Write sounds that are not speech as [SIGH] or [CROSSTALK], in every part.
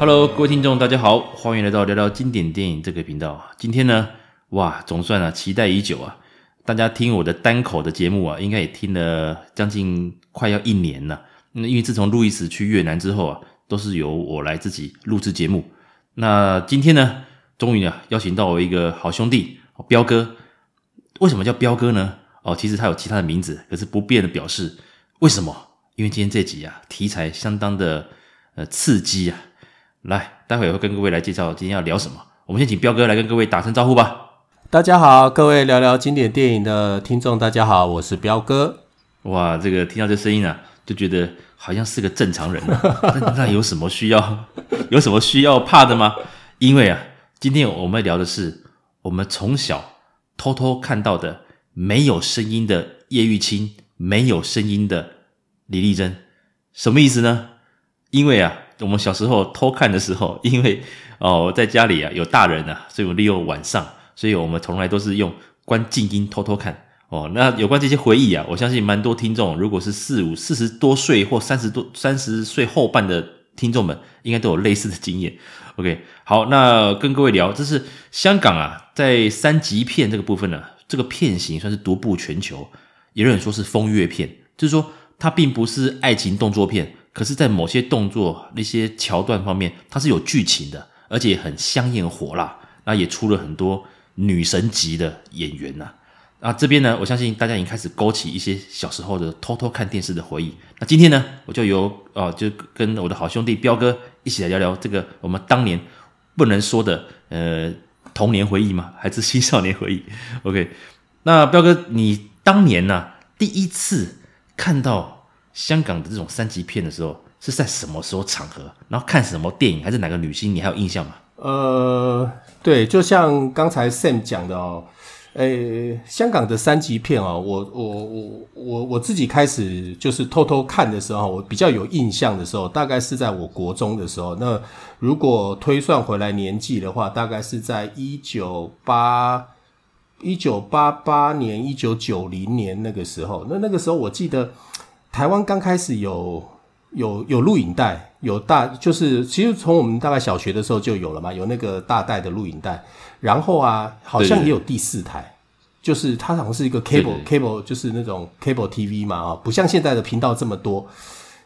Hello，各位听众，大家好，欢迎来到聊聊经典电影这个频道。今天呢，哇，总算啊，期待已久啊！大家听我的单口的节目啊，应该也听了将近快要一年了。那因为自从路易斯去越南之后啊，都是由我来自己录制节目。那今天呢，终于啊，邀请到我一个好兄弟，彪哥。为什么叫彪哥呢？哦，其实他有其他的名字，可是不便的表示。为什么？因为今天这集啊，题材相当的呃刺激啊。来，待会儿会跟各位来介绍今天要聊什么。我们先请彪哥来跟各位打声招呼吧。大家好，各位聊聊经典电影的听众，大家好，我是彪哥。哇，这个听到这声音啊，就觉得好像是个正常人啊。那 [LAUGHS] 那有什么需要？[LAUGHS] 有什么需要怕的吗？因为啊，今天我们要聊的是我们从小偷偷看到的没有声音的叶玉卿。没有声音的李丽珍，什么意思呢？因为啊，我们小时候偷看的时候，因为哦，在家里啊有大人啊，所以我利用晚上，所以我们从来都是用关静音偷偷看哦。那有关这些回忆啊，我相信蛮多听众，如果是四五四十多岁或三十多三十岁后半的听众们，应该都有类似的经验。OK，好，那跟各位聊，这是香港啊，在三级片这个部分呢，这个片型算是独步全球。也有人说是风月片，就是说它并不是爱情动作片，可是，在某些动作那些桥段方面，它是有剧情的，而且很香艳火辣。那也出了很多女神级的演员呐。啊，这边呢，我相信大家已经开始勾起一些小时候的偷偷看电视的回忆。那今天呢，我就由哦，就跟我的好兄弟彪哥一起来聊聊这个我们当年不能说的呃童年回忆吗？还是青少年回忆？OK，那彪哥你。当年呢、第一次看到香港的这种三级片的时候，是在什么时候场合？然后看什么电影，还是哪个女星？你还有印象吗？呃，对，就像刚才 Sam 讲的哦，诶，香港的三级片哦，我我我我我自己开始就是偷偷看的时候，我比较有印象的时候，大概是在我国中的时候。那如果推算回来年纪的话，大概是在一九八。一九八八年、一九九零年那个时候，那那个时候我记得台湾刚开始有有有录影带，有大就是其实从我们大概小学的时候就有了嘛，有那个大带的录影带，然后啊，好像也有第四台，对对对，就是它好像是一个 cable cable，就是那种 cable TV 嘛啊，不像现在的频道这么多。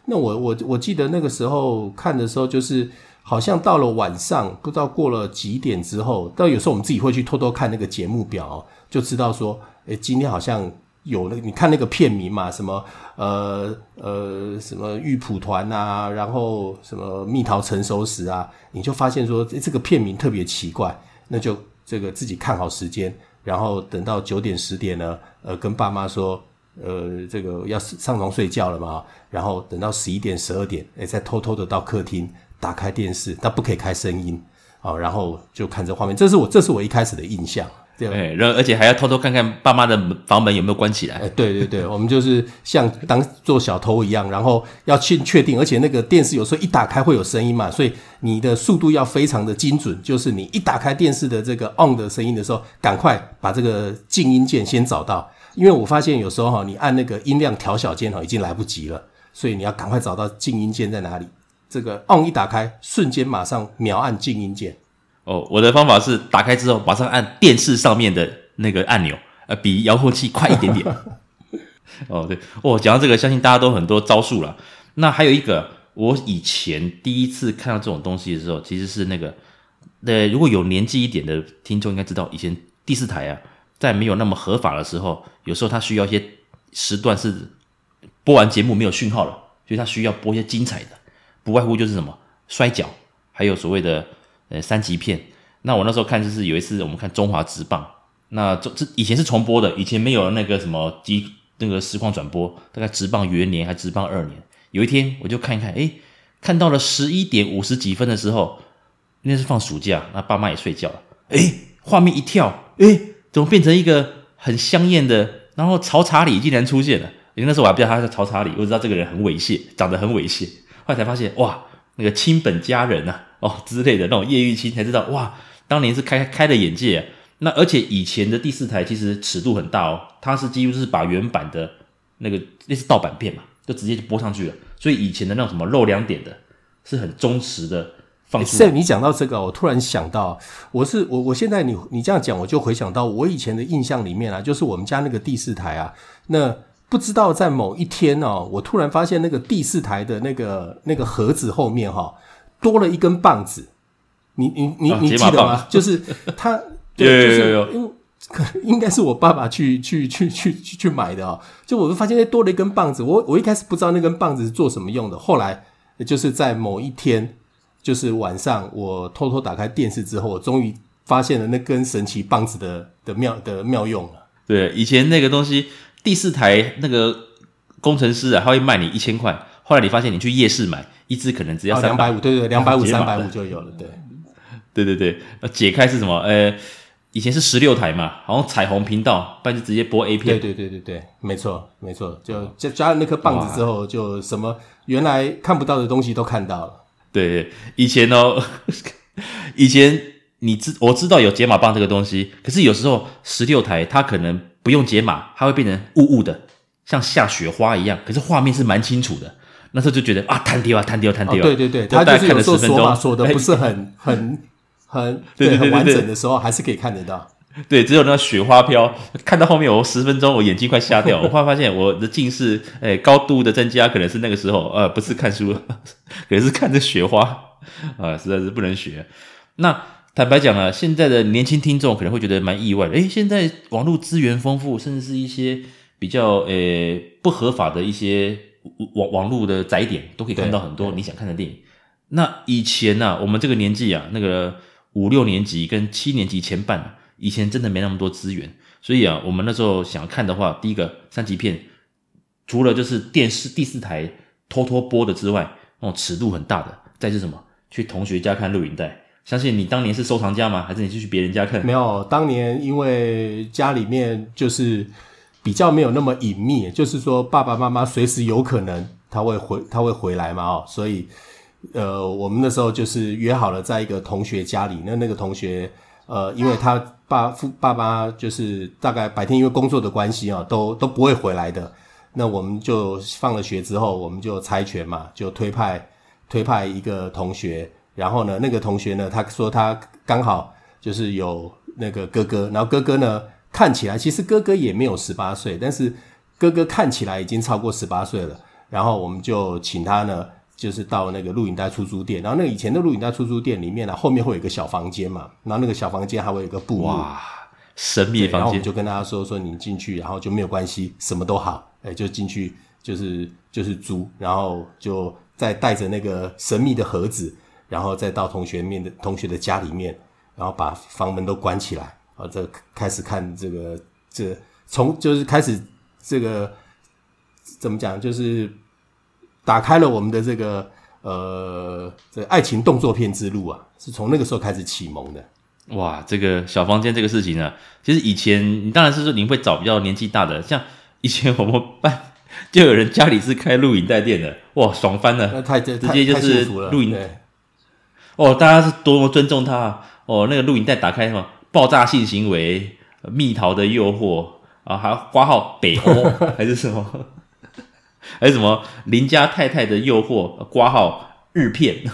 那我我我记得那个时候看的时候就是。好像到了晚上，不知道过了几点之后，到有时候我们自己会去偷偷看那个节目表，就知道说，诶，今天好像有那，你看那个片名嘛，什么呃呃什么玉蒲团啊，然后什么蜜桃成熟时啊，你就发现说，这个片名特别奇怪，那就这个自己看好时间，然后等到九点十点呢，呃，跟爸妈说，呃，这个要上床睡觉了嘛，然后等到十一点十二点，诶，再偷偷的到客厅。打开电视，但不可以开声音，啊，然后就看这画面。这是我，这是我一开始的印象。对，然后而且还要偷偷看看爸妈的房门有没有关起来。哎，对对对，我们就是像当做小偷一样，然后要去确定，而且那个电视有时候一打开会有声音嘛，所以你的速度要非常的精准。就是你一打开电视的这个 on 的声音的时候，赶快把这个静音键先找到，因为我发现有时候哈，你按那个音量调小键哈，已经来不及了，所以你要赶快找到静音键在哪里。这个 on 一打开，瞬间马上秒按静音键。哦，我的方法是打开之后马上按电视上面的那个按钮，呃，比遥控器快一点点。[LAUGHS] 哦，对，哦，讲到这个，相信大家都很多招数了。那还有一个，我以前第一次看到这种东西的时候，其实是那个，呃，如果有年纪一点的听众应该知道，以前第四台啊，在没有那么合法的时候，有时候它需要一些时段是播完节目没有讯号了，所以它需要播一些精彩的。不外乎就是什么摔跤，还有所谓的呃三级片。那我那时候看就是有一次我们看中华职棒，那这这以前是重播的，以前没有那个什么机那个实况转播，大概职棒元年还职棒二年。有一天我就看一看，诶，看到了十一点五十几分的时候，那是放暑假，那爸妈也睡觉了，诶，画面一跳，诶，怎么变成一个很香艳的，然后曹查理竟然出现了。因为那时候我还不知道他是曹查理，我知道这个人很猥亵，长得很猥亵。后来才发现，哇，那个亲本家人啊，哦之类的那种叶玉卿，才知道，哇，当年是开开了眼界。那而且以前的第四台其实尺度很大哦，它是几乎是把原版的那个类似盗版片嘛，就直接就播上去了。所以以前的那种什么露两点的，是很忠实的放出。所以你讲到这个，我突然想到，我是我我现在你你这样讲，我就回想到我以前的印象里面啊，就是我们家那个第四台啊，那不知道在某一天哦，我突然发现那个第四台的那个那个盒子后面哈、哦，多了一根棒子。你你你、啊、你记得吗？就是他，[LAUGHS] 对，就是有有有有。可 [LAUGHS] 应该是我爸爸去去去去去去买的哦，就我就发现那多了一根棒子，我我一开始不知道那根棒子是做什么用的，后来就是在某一天，就是晚上我偷偷打开电视之后，我终于发现了那根神奇棒子的的妙的妙用了。对，以前那个东西第四台那个工程师啊，他会卖你一千块，后来你发现你去夜市买一支可能只要两百五，对对，两百五三百五就有了，对，对对对，解开是什么？呃。以前是十六台嘛，好像彩虹频道，不然就直接播 A 片。对对对对对，没错没错，就加加了那颗棒子之后，就什么原来看不到的东西都看到了。对，以前哦，[LAUGHS] 以前你知我知道有解码棒这个东西，可是有时候十六台它可能不用解码，它会变成雾雾的，像下雪花一样，可是画面是蛮清楚的。那时候就觉得啊，弹掉啊，弹掉，弹掉。对对对，他就是有时候锁码锁的不是很很。很 [LAUGHS] 很完整的时候还是可以看得到。对，只有那雪花飘，看到后面我十分钟，我眼睛快瞎掉。我后来发现我的近视，哎，高度的增加，可能是那个时候，呃，不是看书，[LAUGHS] 可能是看着雪花，啊，实在是不能学。那坦白讲啊，现在的年轻听众可能会觉得蛮意外的。诶，现在网络资源丰富，甚至是一些比较呃不合法的一些网网络的载点，都可以看到很多你想看的电影。那以前呢、啊，我们这个年纪啊，那个。五六年级跟七年级前半，以前真的没那么多资源，所以啊，我们那时候想看的话，第一个三级片，除了就是电视第四台偷偷播的之外，那种尺度很大的，再是什么？去同学家看录影带。相信你当年是收藏家吗？还是你是去别人家看？没有，当年因为家里面就是比较没有那么隐秘，就是说爸爸妈妈随时有可能他会回他会回来嘛，哦，所以。呃，我们那时候就是约好了，在一个同学家里。那那个同学，呃，因为他爸父爸爸就是大概白天因为工作的关系啊，都都不会回来的。那我们就放了学之后，我们就猜拳嘛，就推派推派一个同学。然后呢，那个同学呢，他说他刚好就是有那个哥哥，然后哥哥呢看起来其实哥哥也没有十八岁，但是哥哥看起来已经超过十八岁了。然后我们就请他呢。就是到那个录影带出租店，然后那个以前的录影带出租店里面呢、啊，后面会有一个小房间嘛，然后那个小房间还会有一个布哇，神秘房间。然后我们就跟大家说说，你进去，然后就没有关系，什么都好，哎，就进去，就是就是租，然后就再带着那个神秘的盒子，然后再到同学面的同学的家里面，然后把房门都关起来，啊，这开始看这个这从就是开始这个怎么讲，就是。打开了我们的这个呃，这爱情动作片之路啊，是从那个时候开始启蒙的。哇，这个小房间这个事情呢，其实以前你当然是说你会找比较年纪大的，像以前我们班 [LAUGHS] 就有人家里是开录影带店的，哇，爽翻了，那太直接就是录影带。哦，大家是多么尊重他哦，那个录影带打开什么爆炸性行为、蜜桃的诱惑啊，还要挂号北欧 [LAUGHS] 还是什么？还是什么邻家太太的诱惑，挂号日片，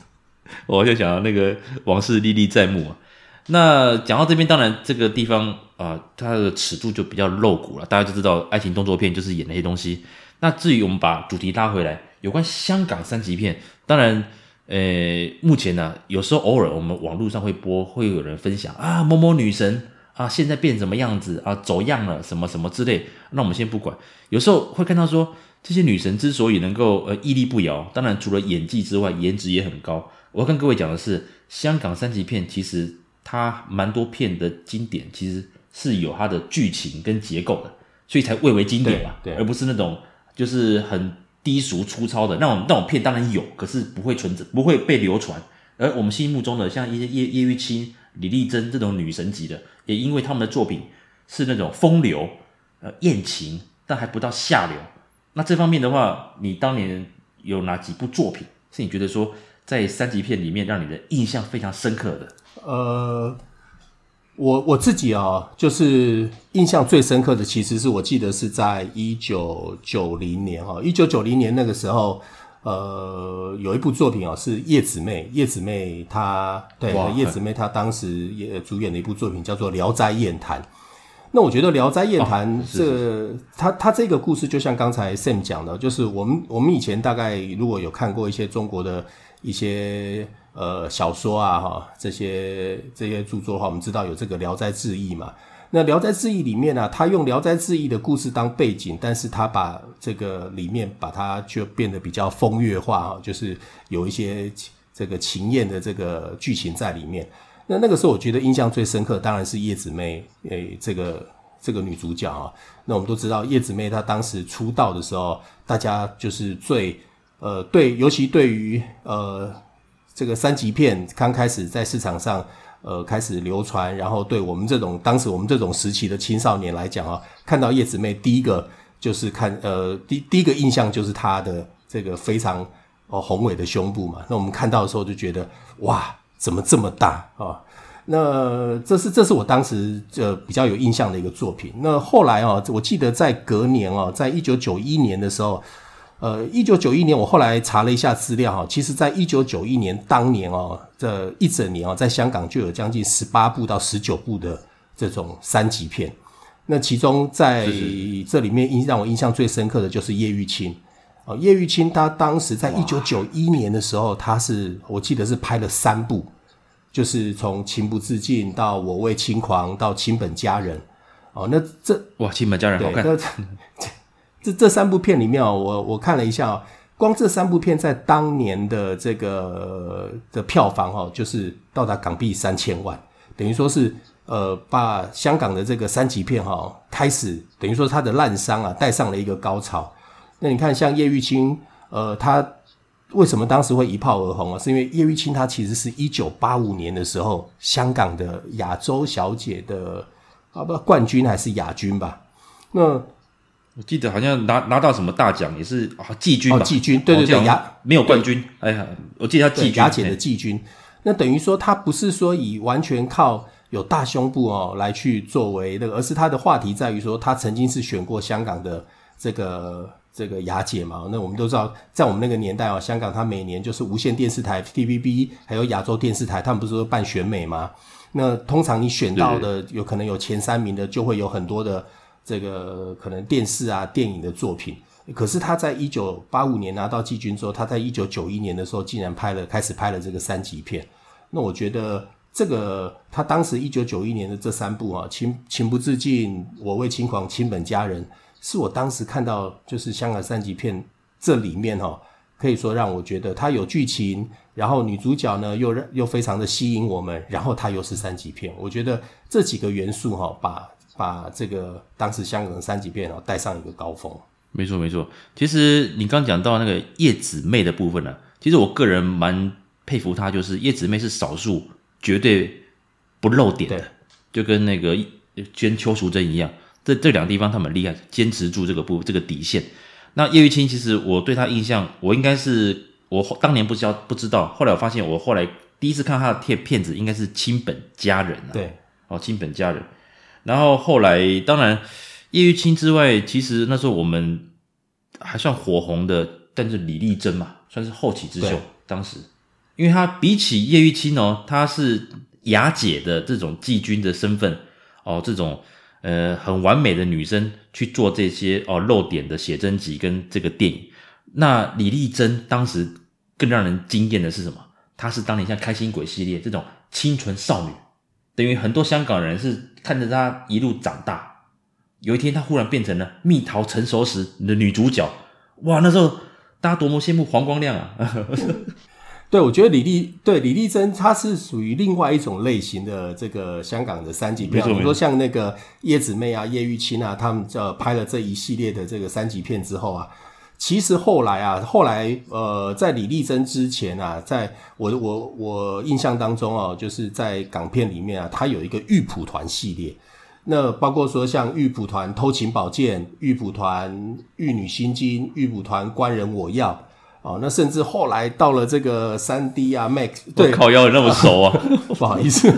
[LAUGHS] 我就想到那个往事历历在目啊。那讲到这边，当然这个地方啊，它的尺度就比较露骨了。大家就知道爱情动作片就是演那些东西。那至于我们把主题拉回来，有关香港三级片，当然，呃，目前呢，有时候偶尔我们网络上会播，会有人分享啊，某某女神。啊，现在变什么样子啊？走样了，什么什么之类。那我们先不管。有时候会看到说，这些女神之所以能够呃屹立不摇，当然除了演技之外，颜值也很高。我要跟各位讲的是，香港三级片其实它蛮多片的经典，其实是有它的剧情跟结构的，所以才蔚为经典嘛。对，而不是那种就是很低俗粗糙的那种那种片，当然有，可是不会存在，不会被流传。而我们心目中的像一些叶叶玉卿。李丽珍这种女神级的，也因为他们的作品是那种风流、呃艳情，但还不到下流。那这方面的话，你当年有哪几部作品是你觉得说在三级片里面让你的印象非常深刻的？呃，我我自己啊、哦，就是印象最深刻的，其实是我记得是在一九九零年哈，一九九零年那个时候，呃，有一部作品哦，是叶子妹，叶子妹她对叶子妹她当时也主演的一部作品叫做《聊斋艳谭》。那我觉得《聊斋艳谭》这他他这个故事，就像刚才 Sam 讲的，就是我们我们以前大概如果有看过一些中国的一些呃小说啊哈，这些这些著作的话，我们知道有这个《聊斋志异》嘛。那《聊斋志异》里面呢、啊，他用《聊斋志异》的故事当背景，但是他把这个里面把它就变得比较风月化哈，就是有一些这个情艳的这个剧情在里面。那那个时候，我觉得印象最深刻，当然是叶子妹诶，这个这个女主角啊。那我们都知道，叶子妹她当时出道的时候，大家就是最呃对，尤其对于呃这个三级片刚开始在市场上。呃，开始流传，然后对我们这种当时我们这种时期的青少年来讲啊，看到叶子妹第一个就是看呃第第一个印象就是她的这个非常哦宏伟的胸部嘛。那我们看到的时候就觉得哇，怎么这么大啊，那这是这是我当时呃比较有印象的一个作品。那后来啊，我记得在隔年啊，在一九九一年的时候。呃，一九九一年，我后来查了一下资料哈，其实，在一九九一年当年哦，这一整年哦，在香港就有将近十八部到十九部的这种三级片。那其中在这里面印让我印象最深刻的就是叶玉卿哦，叶玉卿他当时在一九九一年的时候，他是我记得是拍了三部，就是从情不自禁到我为轻狂到亲本佳人哦，那这哇，亲本佳人好看。[LAUGHS] 这这三部片里面我我看了一下哦，光这三部片在当年的这个的票房哦，就是到达港币三千万，等于说是呃把香港的这个三级片哈开始等于说它的滥觴啊带上了一个高潮。那你看像叶玉卿，呃，他为什么当时会一炮而红啊？是因为叶玉卿她其实是一九八五年的时候香港的亚洲小姐的啊不冠军还是亚军吧？那我记得好像拿拿到什么大奖也是啊季军吧？哦，季军，对对对，亚没有冠军。哎呀，我记得他季军，亚姐的季军。那等于说他不是说以完全靠有大胸部哦来去作为那个，而是他的话题在于说他曾经是选过香港的这个这个雅姐嘛。那我们都知道，在我们那个年代哦，香港他每年就是无线电视台 TVB 还有亚洲电视台，他们不是说办选美吗？那通常你选到的有可能有前三名的，就会有很多的。这个可能电视啊、电影的作品，可是他在一九八五年拿到季军之后，他在一九九一年的时候竟然拍了，开始拍了这个三级片。那我觉得这个他当时一九九一年的这三部啊，情情不自禁、我为轻狂、亲本佳人，是我当时看到就是香港三级片这里面哈，可以说让我觉得它有剧情，然后女主角呢又又非常的吸引我们，然后它又是三级片，我觉得这几个元素哈把。把这个当时香港的三级片哦带上一个高峰。没错没错，其实你刚讲到那个叶子妹的部分呢、啊，其实我个人蛮佩服她，就是叶子妹是少数绝对不露点的，就跟那个捐邱淑贞一样，这这两个地方他们厉害，坚持住这个不这个底线。那叶玉卿其实我对她印象，我应该是我当年不知道不知道，后来我发现我后来第一次看她的片片子应该是亲本佳人啊，对，哦亲本佳人。然后后来，当然叶玉卿之外，其实那时候我们还算火红的，但是李丽珍嘛，算是后起之秀。当时，因为她比起叶玉卿哦，她是雅姐的这种季军的身份哦，这种呃很完美的女生去做这些哦露点的写真集跟这个电影。那李丽珍当时更让人惊艳的是什么？她是当年像开心鬼系列这种清纯少女。等于很多香港人是看着她一路长大，有一天她忽然变成了蜜桃成熟时的女主角，哇！那时候大家多么羡慕黄光亮啊！[LAUGHS] 对，我觉得李丽对李丽珍，她是属于另外一种类型的这个香港的三级片，比如说像那个叶子妹啊、叶玉卿啊，他们呃拍了这一系列的这个三级片之后啊。其实后来啊，后来呃，在李丽珍之前啊，在我我我印象当中哦，就是在港片里面啊，它有一个玉蒲团系列，那包括说像玉蒲团偷情宝剑、玉蒲团玉女心经、玉蒲团官人我要哦，那甚至后来到了这个三 D 啊，Max，对，靠腰那么熟啊，[LAUGHS] 不好意思，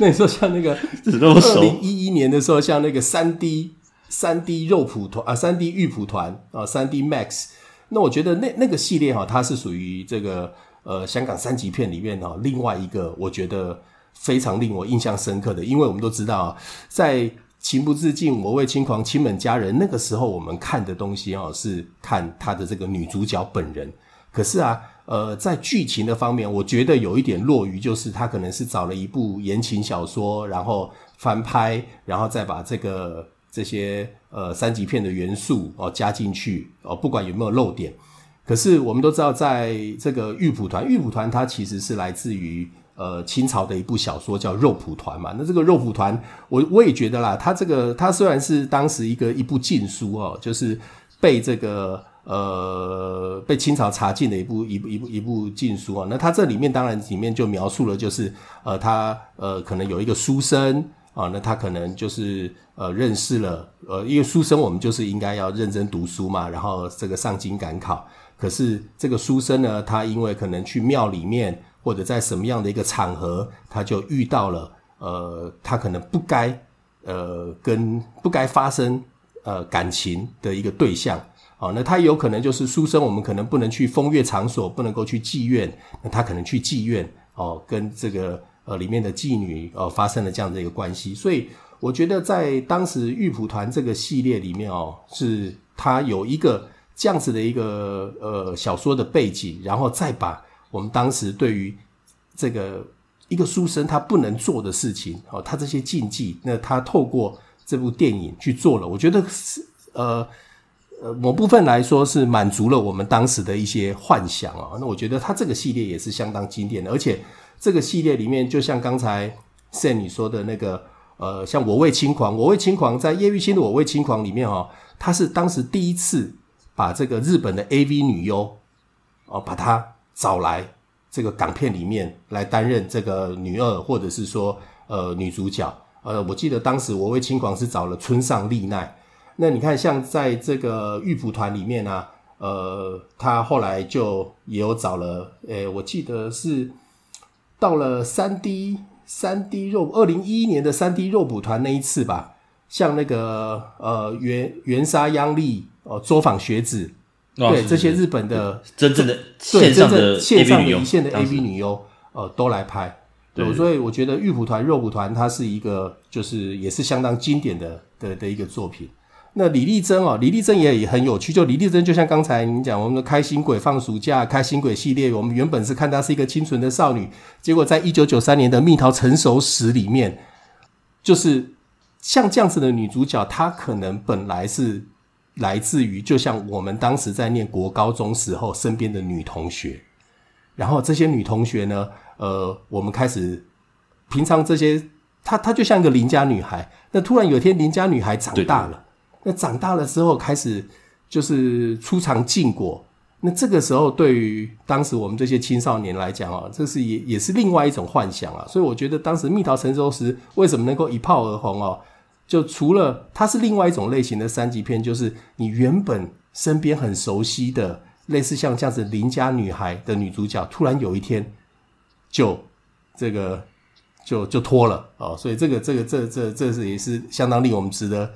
那时候像那个 [LAUGHS] 二零一一年的时候，像那个三 D。三 D 肉蒲团啊，三 D 玉蒲团啊，三 D Max，那我觉得那那个系列哈，它是属于这个呃香港三级片里面哈，另外一个我觉得非常令我印象深刻的，因为我们都知道，在情不自禁、我为轻狂、亲吻家人那个时候，我们看的东西哈是看他的这个女主角本人。可是啊，呃，在剧情的方面，我觉得有一点落于，就是他可能是找了一部言情小说，然后翻拍，然后再把这个这些呃三级片的元素哦加进去哦，不管有没有漏点。可是我们都知道，在这个玉蒲团，玉蒲团它其实是来自于呃清朝的一部小说叫《肉蒲团》嘛。那这个肉蒲团，我我也觉得啦，它这个它虽然是当时一个一部禁书哦，就是被这个。呃，被清朝查禁的一部一部一部一部禁书啊，那它这里面当然里面就描述了，就是呃，他呃可能有一个书生啊，那他可能就是呃认识了呃，因为书生我们就是应该要认真读书嘛，然后这个上京赶考。可是这个书生呢，他因为可能去庙里面或者在什么样的一个场合，他就遇到了呃，他可能不该呃跟不该发生呃感情的一个对象。哦，那他有可能就是书生，我们可能不能去风月场所，不能够去妓院，那他可能去妓院哦，跟这个呃里面的妓女呃发生了这样的一个关系，所以我觉得在当时玉蒲团这个系列里面哦，是他有一个这样子的一个呃小说的背景，然后再把我们当时对于这个一个书生他不能做的事情哦，他这些禁忌，那他透过这部电影去做了，我觉得是呃。呃，某部分来说是满足了我们当时的一些幻想啊。那我觉得它这个系列也是相当经典的，而且这个系列里面，就像刚才 Sam 你说的那个，呃，像《我为轻狂》，《我为轻狂》在叶玉卿的《我为轻狂》里面哦，他是当时第一次把这个日本的 AV 女优哦，把她找来这个港片里面来担任这个女二，或者是说呃女主角。呃，我记得当时《我为轻狂》是找了村上丽奈。那你看，像在这个玉蒲团里面啊，呃，他后来就也有找了，诶，我记得是到了三 D 三 D 肉二零一一年的三 D 肉蒲团那一次吧，像那个呃原原沙央丽哦，作坊学子，哦、对这些日本的真正的线上的线上的一线的 AV 女优，呃，都来拍，对，所以我觉得玉蒲团肉蒲团它是一个就是也是相当经典的的的一个作品。那李丽珍哦，李丽珍也也很有趣。就李丽珍，就像刚才你讲，我们的开心鬼放暑假，开心鬼系列，我们原本是看她是一个清纯的少女，结果在一九九三年的《蜜桃成熟时》里面，就是像这样子的女主角，她可能本来是来自于，就像我们当时在念国高中时候身边的女同学，然后这些女同学呢，呃，我们开始平常这些，她她就像一个邻家女孩，那突然有一天邻家女孩长大了。那长大了之后，开始就是初尝禁果。那这个时候，对于当时我们这些青少年来讲啊，这是也也是另外一种幻想啊。所以我觉得当时《蜜桃成熟时》为什么能够一炮而红哦？就除了它是另外一种类型的三级片，就是你原本身边很熟悉的，类似像这样子邻家女孩的女主角，突然有一天就这个就就脱了哦。所以这个这个这这这是也是相当令我们值得。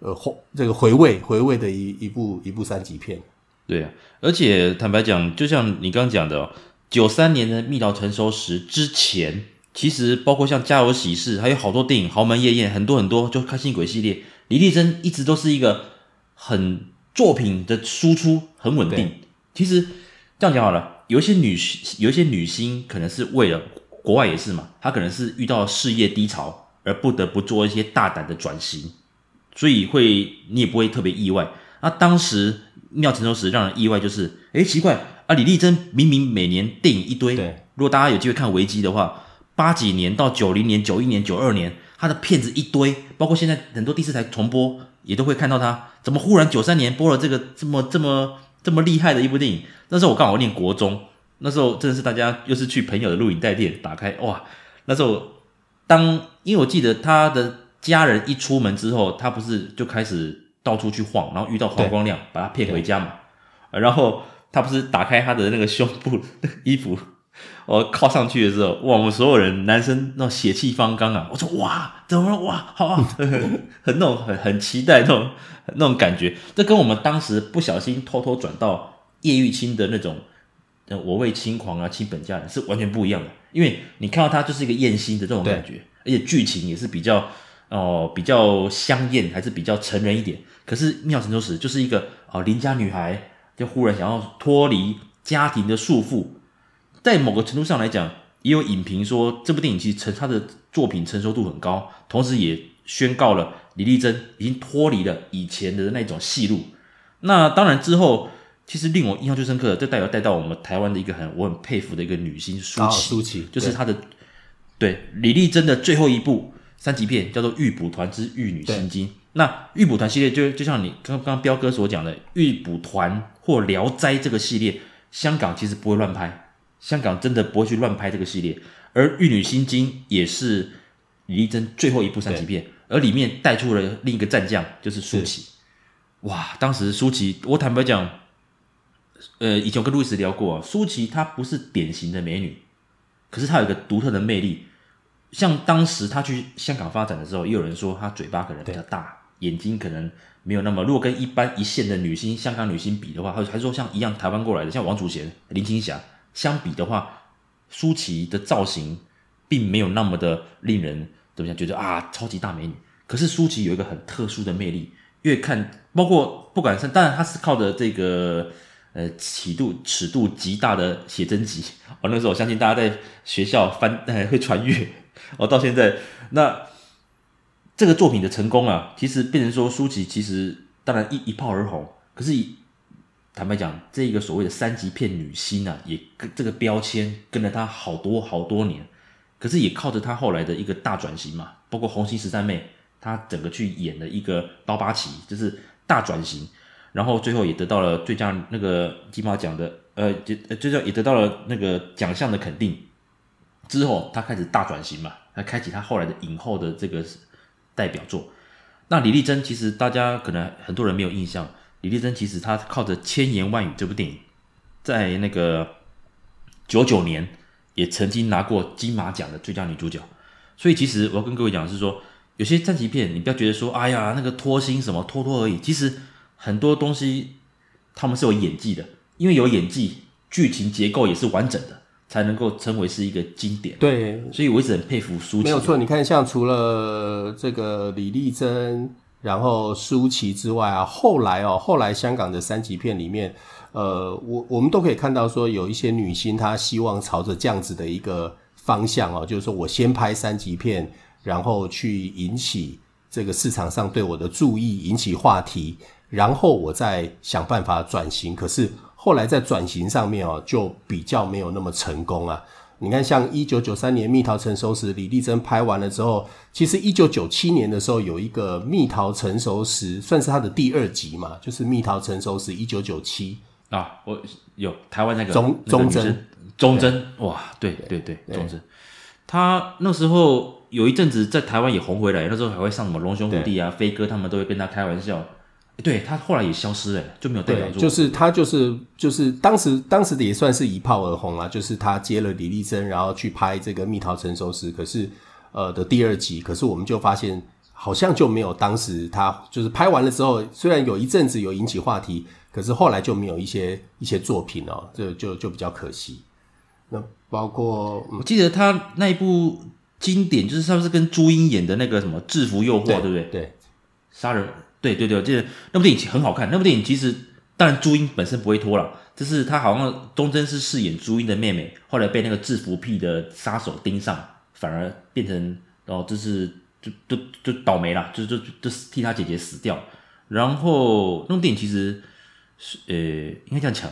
呃，回这个回味回味的一一部一部三级片，对啊，而且坦白讲，就像你刚刚讲的哦，九三年的《蜜桃成熟时》之前，其实包括像《家有喜事》，还有好多电影《豪门夜宴》，很多很多，就开心鬼系列，李丽珍一直都是一个很作品的输出很稳定。其实这样讲好了，有一些女有一些女星可能是为了国外也是嘛，她可能是遇到事业低潮而不得不做一些大胆的转型。所以会，你也不会特别意外。那当时《蜜桃成熟时》让人意外，就是，诶，奇怪啊，李丽珍明明每年电影一堆，对，如果大家有机会看维基的话，八几年到九零年、九一年、九二年，他的片子一堆，包括现在很多第四台重播也都会看到他。怎么忽然九三年播了这个这么这么这么厉害的一部电影？那时候我刚好念国中，那时候真的是大家又是去朋友的录影带店打开，哇，那时候当因为我记得他的。家人一出门之后，他不是就开始到处去晃，然后遇到黄光亮，把他骗回家嘛。然后他不是打开他的那个胸部衣服，我靠上去的时候，哇！我们所有人男生那种血气方刚啊，我说哇，怎么了？哇，好啊，很 [LAUGHS] 很那种很很期待那种那种感觉。这跟我们当时不小心偷偷转到叶玉卿的那种，呃，我为轻狂啊，亲本家人是完全不一样的。因为你看到他就是一个艳星的这种感觉，而且剧情也是比较哦、比较香艳，还是比较成人一点。可是《妙成熟时》就是一个啊邻、家女孩，就忽然想要脱离家庭的束缚，在某个程度上来讲，也有影评说这部电影其实成他的作品成熟度很高，同时也宣告了李丽珍已经脱离了以前的那种戏路。那当然之后。其实令我印象最深刻的，这代表带到我们台湾的一个很我很佩服的一个女星舒淇，舒淇就是她的，对李丽珍的最后一部三级片叫做《玉蒲团之玉女心经》。那《玉蒲团》系列就就像你刚刚彪哥所讲的，《玉蒲团》或《聊斋》这个系列，香港其实不会乱拍，香港真的不会去乱拍这个系列。而《玉女心经》也是李丽珍最后一部三级片，而里面带出了另一个战将，就是舒淇。哇，当时舒淇，我坦白讲。呃，以前我跟路易斯聊过啊，舒淇她不是典型的美女，可是她有一个独特的魅力。像当时她去香港发展的时候，也有人说她嘴巴可能比较大，眼睛可能没有那么。如果跟一般一线的女星、香港女星比的话，还还说像一样台湾过来的，像王祖贤、林青霞相比的话，舒淇的造型并没有那么的令人怎么样，觉得啊超级大美女。可是舒淇有一个很特殊的魅力，越看包括不管是当然她是靠着这个。呃，尺度尺度极大的写真集，哦，那个时候我相信大家在学校翻，呃，[LAUGHS] 会传阅，哦，到现在，那这个作品的成功啊，其实变成说舒淇其实当然一一炮而红，可是坦白讲，这个所谓的三级片女星啊，也跟这个标签跟了她好多好多年，可是也靠着她后来的一个大转型嘛，包括红星十三妹，她整个去演了一个刀疤旗，就是大转型。然后最后也得到了最佳那个金马奖的，呃，就最后也得到了那个奖项的肯定。之后他开始大转型嘛，他开启他后来的影后的这个代表作。那李丽珍其实大家可能很多人没有印象，李丽珍其实她靠着《千言万语》这部电影，在那个九九年也曾经拿过金马奖的最佳女主角。所以其实我要跟各位讲的是说，有些三级片你不要觉得说，哎呀那个拖星什么拖拖而已，其实。很多东西他们是有演技的，因为有演技，剧情结构也是完整的，才能够称为是一个经典。对，所以我一直很佩服舒淇。没有错，你看，像除了这个李丽珍，然后舒淇之外啊，后来哦，后来香港的三级片里面，呃，我我们都可以看到说，有一些女星她希望朝着这样子的一个方向哦，就是说我先拍三级片，然后去引起这个市场上对我的注意，引起话题。然后我再想办法转型，可是后来在转型上面哦，就比较没有那么成功啊。你看，像一九九三年《蜜桃成熟时》，李丽珍拍完了之后，其实一九九七年的时候有一个《蜜桃成熟时》，算是他的第二集嘛，就是《蜜桃成熟时》一九九七啊。我有台湾那个钟钟贞，钟贞哇，对对对，钟贞，他那时候有一阵子在台湾也红回来，那时候还会上什么《龙兄虎弟》啊，飞哥他们都会跟他开玩笑。对，他后来也消失了，就没有代表作。就是他就是就是当时当时的也算是一炮而红啊，就是他接了李丽珍，然后去拍这个《蜜桃成熟时》，可是呃的第二集，可是我们就发现好像就没有当时他就是拍完了之后，虽然有一阵子有引起话题，可是后来就没有一些一些作品哦，这就就比较可惜。那包括、嗯、我记得他那一部经典，就是他是跟朱茵演的那个什么《制服诱惑》，对，对不对？对，杀人。对对对，这那部电影很好看。那部电影其实，当然朱茵本身不会脱了，就是她好像钟贞是饰演朱茵的妹妹，后来被那个制服癖的杀手盯上，反而变成哦，就是就就就倒霉了，就就就替他姐姐死掉。然后那部电影其实是呃，应该这样讲，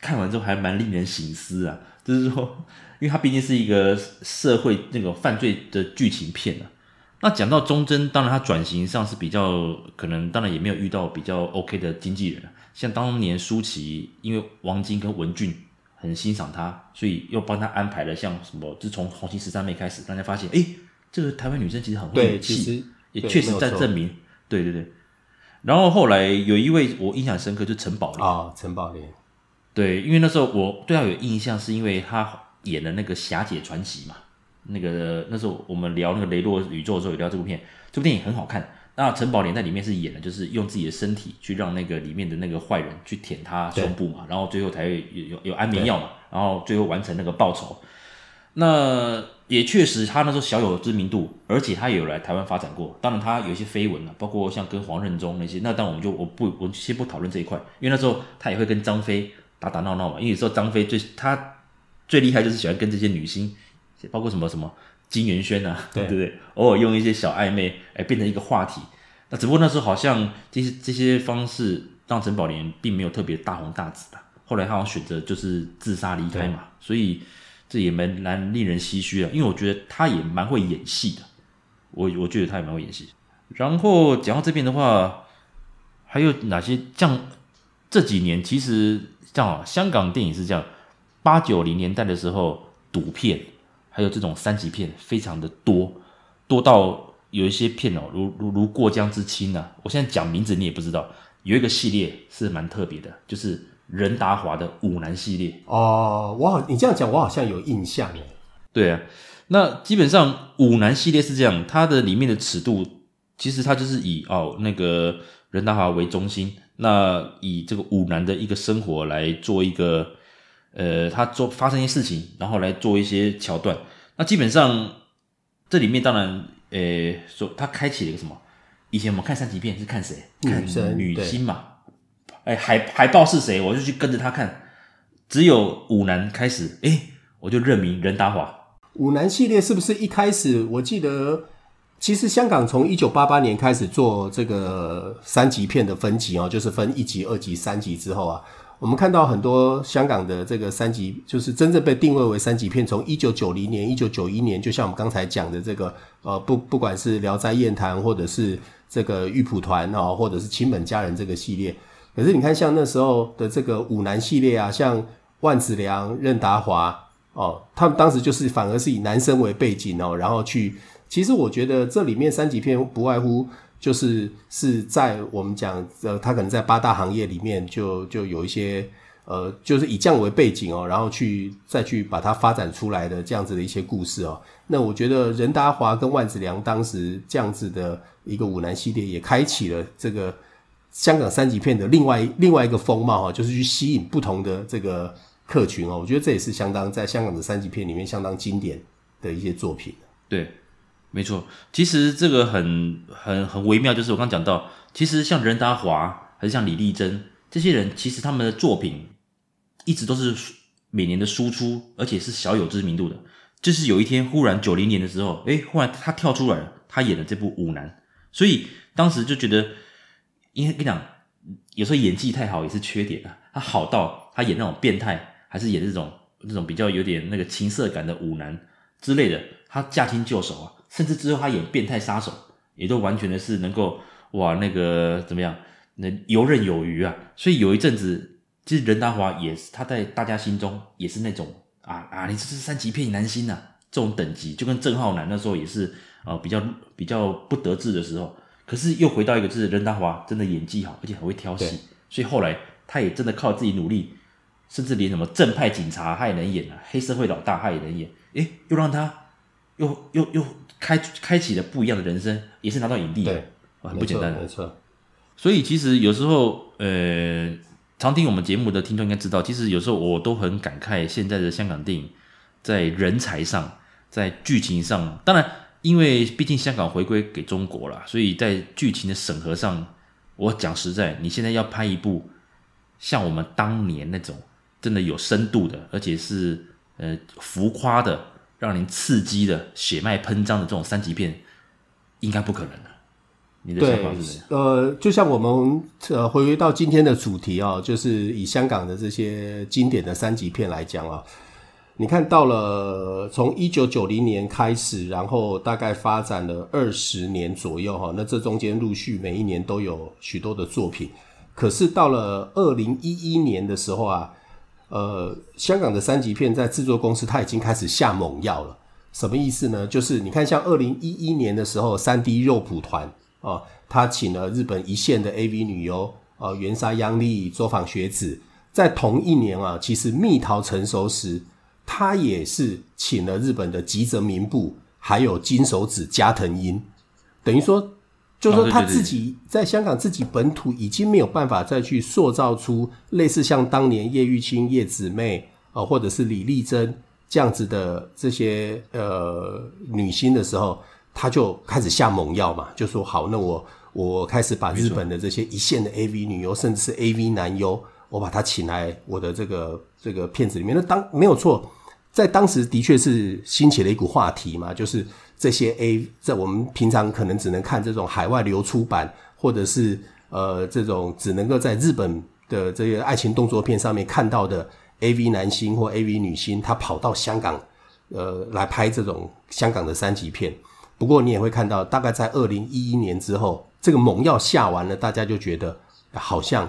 看完之后还蛮令人醒思啊，就是说，因为它毕竟是一个社会那个犯罪的剧情片啊。那讲到忠贞，当然他转型上是比较可能，当然也没有遇到比较 OK 的经纪人。像当年舒淇，因为王晶跟文俊很欣赏他，所以又帮他安排了像什么，自从红星十三妹开始，大家发现，哎，这个台湾女生其实很会演戏，也确实在证明，对对对。然后后来有一位我印象深刻，就陈宝莲啊，陈宝莲，对，因为那时候我对他有印象，是因为他演了那个《侠姐传奇》嘛。那个那时候我们聊那个雷洛宇宙的时候，也聊这部片。这部电影很好看。那陈宝莲在里面是演的，就是用自己的身体去让那个里面的那个坏人去舔他胸部嘛，然后最后才会有有有安眠药嘛，然后最后完成那个报仇。那也确实，他那时候小有知名度，而且他也有来台湾发展过。当然，他有一些绯闻了，包括像跟黄任中那些。那当然我们就我不我先不讨论这一块，因为那时候他也会跟张飞打打闹闹嘛。因为有时候张飞最他最厉害就是喜欢跟这些女星，包括什么什么金元萱啊，对不对？偶尔用一些小暧昧，哎，变成一个话题。那只不过那时候好像这些这些方式让陈宝莲并没有特别大红大紫的。后来他好像选择就是自杀离开嘛，所以。这也蛮蛮令人唏嘘的，因为我觉得他也蛮会演戏的，我我觉得他也蛮会演戏。然后讲到这边的话，还有哪些像这几年其实像啊，香港电影是这样，八九零年代的时候，赌片还有这种三级片非常的多，多到有一些片哦，如如如过江之鯧啊，我现在讲名字你也不知道，有一个系列是蛮特别的，就是。任达华的舞男系列哦，我好，你这样讲，我好像有印象耶。对啊，那基本上舞男系列是这样，它的里面的尺度其实它就是以哦那个任达华为中心，那以这个舞男的一个生活来做一个呃，他做发生一些事情，然后来做一些桥段。那基本上这里面当然呃说他开启了一个什么？以前我们看三级片是看谁？看女星嘛。哎，海海报是谁？我就去跟着他看。只有五男开始，哎，我就认明任达华。五男系列是不是一开始？我记得，其实香港从一九八八年开始做这个三级片的分级哦，就是分一级、二级、三级之后啊，我们看到很多香港的这个三级，就是真正被定位为三级片。从一九九零年、一九九一年，就像我们刚才讲的这个，呃，不不管是《聊斋艳谭》，或者是这个《玉蒲团》哦，或者是《亲本佳人》这个系列。可是你看，像那时候的这个舞男系列啊，像万梓良、任达华哦，他们当时就是反而是以男生为背景哦，然后去。其实我觉得这里面三级片不外乎就是是在我们讲呃，他可能在八大行业里面就就有一些呃，就是以这样为背景哦，然后去再去把它发展出来的这样子的一些故事哦。那我觉得任达华跟万梓良当时这样子的一个舞男系列，也开启了这个。香港三级片的另外另外一个风貌哈，就是去吸引不同的这个客群哦。我觉得这也是相当在香港的三级片里面相当经典的一些作品。对，没错。其实这个很很很微妙，就是我刚讲到，其实像任达华还是像李丽珍这些人，其实他们的作品一直都是每年的输出，而且是小有知名度的。就是有一天忽然九零年的时候，诶，忽然他跳出来了，他演了这部《舞男》，所以当时就觉得。因为跟你讲，有时候演技太好也是缺点啊。他好到他演那种变态，还是演这种这种比较有点那个情色感的舞男之类的，他驾轻就熟啊。甚至之后他演变态杀手，也都完全的是能够哇那个怎么样，能游刃有余啊。所以有一阵子，其实任达华也是他在大家心中也是那种啊啊，你这是三级片男星呐，这种等级，就跟郑浩南那时候也是呃比较比较不得志的时候。可是又回到一个，就是任达华真的演技好，而且很会挑戏，所以后来他也真的靠自己努力，甚至连什么正派警察他也能演啊，黑社会老大他也能演，诶，又让他又又又开开启了不一样的人生，也是拿到影帝，对，很不简单的，没错。所以其实有时候，呃，常听我们节目的听众应该知道，其实有时候我都很感慨现在的香港电影在人才上，在剧情上，当然。因为毕竟香港回归给中国了，所以在剧情的审核上，我讲实在，你现在要拍一部像我们当年那种真的有深度的，而且是呃浮夸的、让您刺激的、血脉喷张的这种三级片，应该不可能的。你的想法是什么？呃，就像我们呃回归到今天的主题啊，就是以香港的这些经典的三级片来讲啊。你看到了，从一九九零年开始，然后大概发展了二十年左右哈，那这中间陆续每一年都有许多的作品。可是到了二零一一年的时候啊，呃，香港的三级片在制作公司它已经开始下猛药了。什么意思呢？就是你看，像二零一一年的时候，三 D 肉蒲团啊，他请了日本一线的 AV 女优啊，原沙央丽、周访雪子，在同一年啊，其实蜜桃成熟时。他也是请了日本的吉泽明步，还有金手指加藤鹰，等于说就是说他自己在香港自己本土已经没有办法再去塑造出类似像当年叶玉卿、叶姊妹啊，或者是李丽珍这样子的这些呃女星的时候，他就开始下猛药嘛，就说好，那我我开始把日本的这些一线的 AV 女优，甚至是 AV 男优，我把他请来我的这个这个片子里面。那当没有错，在当时的确是兴起了一股话题嘛，就是。这些 A 在我们平常可能只能看这种海外流出版，或者是呃这种只能够在日本的这些爱情动作片上面看到的 AV 男星或 AV 女星，他跑到香港呃来拍这种香港的三级片。不过你也会看到，大概在二零一一年之后，这个猛药下完了，大家就觉得好像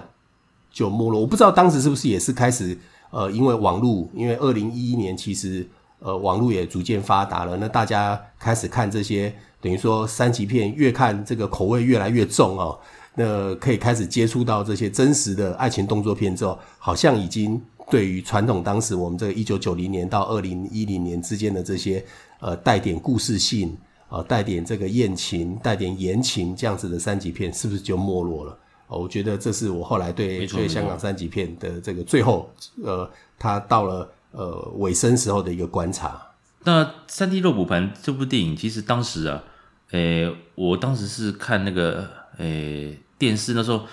就没落。我不知道当时是不是也是开始呃因为网络，因为二零一一年其实。呃，网络也逐渐发达了，那大家开始看这些，等于说三级片，越看这个口味越来越重哦。那可以开始接触到这些真实的爱情动作片之后，好像已经对于传统当时我们这个一九九零年到二零一零年之间的这些呃带点故事性啊，带点这个艳情、带点言情这样子的三级片，是不是就没落了？哦，我觉得这是我后来对对香港三级片的这个最后，呃，它到了。呃，尾声时候的一个观察。那《三 D 肉骨盘》这部电影，其实当时啊，诶、欸，我当时是看那个诶、欸、电视，那时候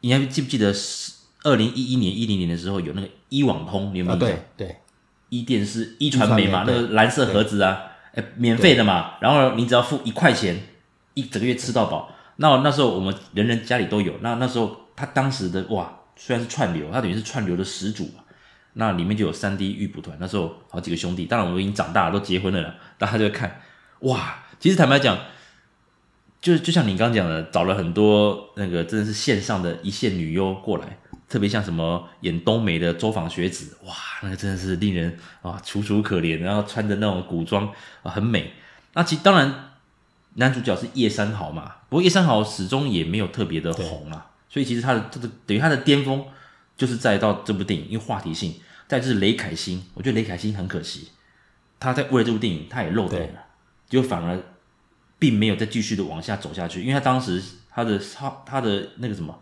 你还记不记得是二零一一年、一零年的时候有那个一网通，你有没有？对对，一电视、一传媒嘛，那个蓝色盒子啊，诶、欸，免费的嘛，然后你只要付一块钱，一整个月吃到饱。那那时候我们人人家里都有。那那时候他当时的哇，虽然是串流，他等于是串流的始祖。那里面就有三 D 玉蒲团，那时候好几个兄弟，当然我们已经长大了，都结婚了，[LAUGHS] 大家就看，哇，其实坦白讲，就就像你刚刚讲的，找了很多那个真的是线上的一线女优过来，特别像什么演冬梅的周纺学子，哇，那个真的是令人啊楚楚可怜，然后穿着那种古装啊很美。那其实当然男主角是叶山豪嘛，不过叶山豪始终也没有特别的红啊，所以其实他的这个等于他的巅峰。就是再到这部电影，因为话题性，再就是雷凯欣，我觉得雷凯欣很可惜，他在为了这部电影，他也露脸了，就反而并没有再继续的往下走下去，因为他当时他的他他的那个什么，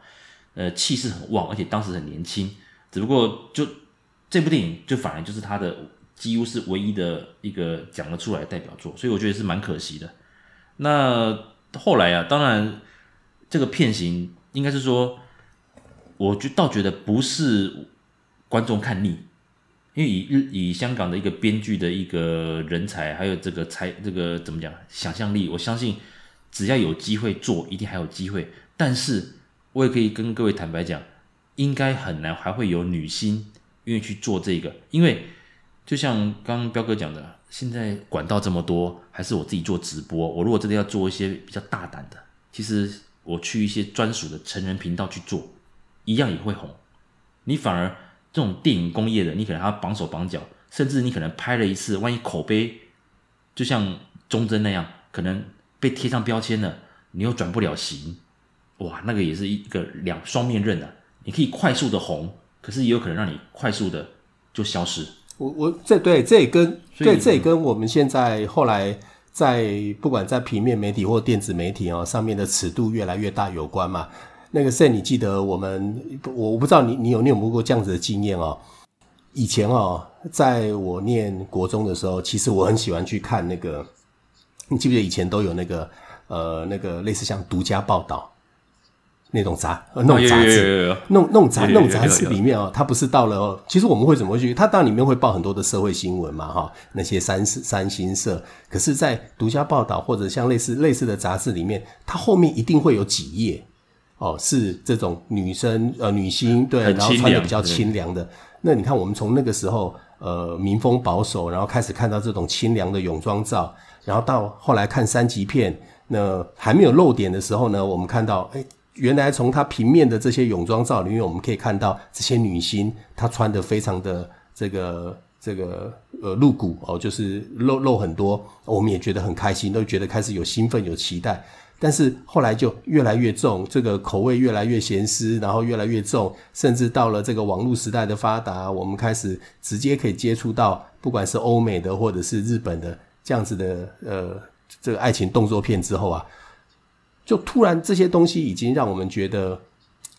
呃，气势很旺，而且当时很年轻，只不过就这部电影就反而就是他的几乎是唯一的一个讲得出来的代表作，所以我觉得是蛮可惜的。那后来啊，当然这个片型应该是说。我就倒觉得不是观众看腻，因为以日以香港的一个编剧的一个人才，还有这个才这个怎么讲想象力，我相信只要有机会做，一定还有机会。但是我也可以跟各位坦白讲，应该很难还会有女星愿意去做这个，因为就像刚刚彪哥讲的，现在管道这么多，还是我自己做直播。我如果真的要做一些比较大胆的，其实我去一些专属的成人频道去做。一样也会红，你反而这种电影工业的，你可能还要绑手绑脚，甚至你可能拍了一次，万一口碑就像忠贞那样，可能被贴上标签了，你又转不了型，哇，那个也是一个两双面刃的。你可以快速的红，可是也有可能让你快速的就消失。我我这对这也跟对这也跟我们现在后来在不管在平面媒体或电子媒体哦上面的尺度越来越大有关嘛。那个 Sam，你记得我们？我我不知道你你有你有没有过这样子的经验哦？以前哦，在我念国中的时候，其实我很喜欢去看那个，你记不记得以前都有那个呃那个类似像独家报道那种杂那种杂志，那种那种杂那种杂志里面哦，它不是到了哦，其实我们会怎么去？它当然里面会报很多的社会新闻嘛，哈，那些三三星社。可是，在独家报道或者像类似类似的杂志里面，它后面一定会有几页。哦，是这种女生呃女星对，然后穿的比较清凉的。那你看，我们从那个时候呃民风保守，然后开始看到这种清凉的泳装照，然后到后来看三级片，那还没有露点的时候呢，我们看到哎，原来从它平面的这些泳装照里面，我们可以看到这些女星她穿的非常的这个这个呃露骨哦，就是露露很多，我们也觉得很开心，都觉得开始有兴奋有期待。但是后来就越来越重，这个口味越来越咸湿，然后越来越重，甚至到了这个网络时代的发达，我们开始直接可以接触到，不管是欧美的或者是日本的这样子的呃这个爱情动作片之后啊，就突然这些东西已经让我们觉得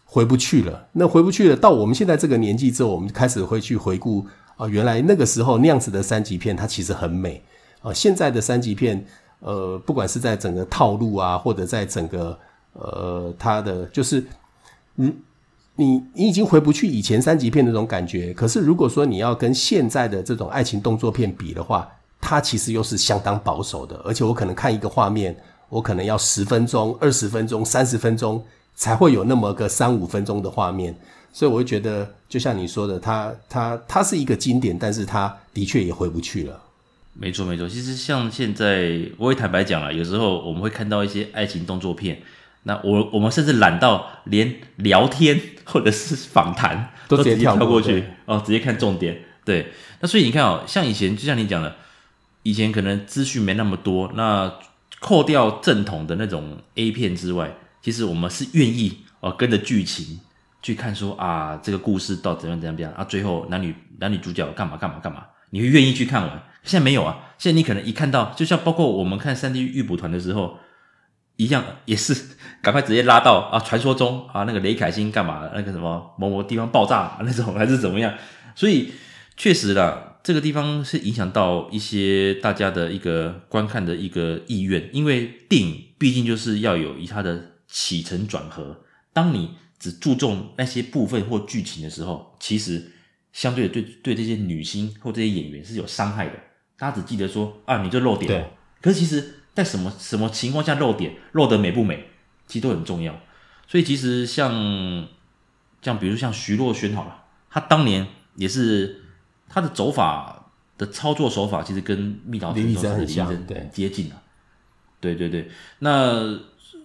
回不去了。那回不去了，到我们现在这个年纪之后，我们开始会去回顾啊，原来那个时候那样子的三级片，它其实很美啊。现在的三级片，呃，不管是在整个套路啊，或者在整个呃它的就是，嗯。你你已经回不去以前三级片那种感觉，可是如果说你要跟现在的这种爱情动作片比的话，它其实又是相当保守的。而且我可能看一个画面，我可能要十分钟、二十分钟、三十分钟才会有那么个三五分钟的画面，所以我会觉得，就像你说的，它它它是一个经典，但是它的确也回不去了。没错没错，其实像现在，我也坦白讲了，有时候我们会看到一些爱情动作片。那我我们甚至懒到连聊天 [LAUGHS] 或者是访谈都直接跳过去哦，直接看重点。对，那所以你看哦，像以前就像你讲的，以前可能资讯没那么多，那扣掉正统的那种 A 片之外，其实我们是愿意哦跟着剧情去看说啊这个故事到怎样怎样怎样啊，最后男女男女主角干嘛干嘛干嘛，你会愿意去看完。现在没有啊，现在你可能一看到，就像包括我们看三 D 预捕团的时候。一样也是，[LAUGHS] 赶快直接拉到啊！传说中啊，那个雷凯星干嘛？那个什么某某地方爆炸那种，还是怎么样？所以确实啦，这个地方是影响到一些大家的一个观看的一个意愿，因为电影毕竟就是要有以它的起承转合。当你只注重那些部分或剧情的时候，其实相对的对对这些女星或这些演员是有伤害的。大家只记得说啊，你就漏点，对，可是其实。在什么什么情况下漏点，漏得美不美，其实都很重要。所以其实像像比如像徐若瑄好了，她当年也是她的走法的操作手法，其实跟蜜桃成熟很像，对，接近了。对对对，那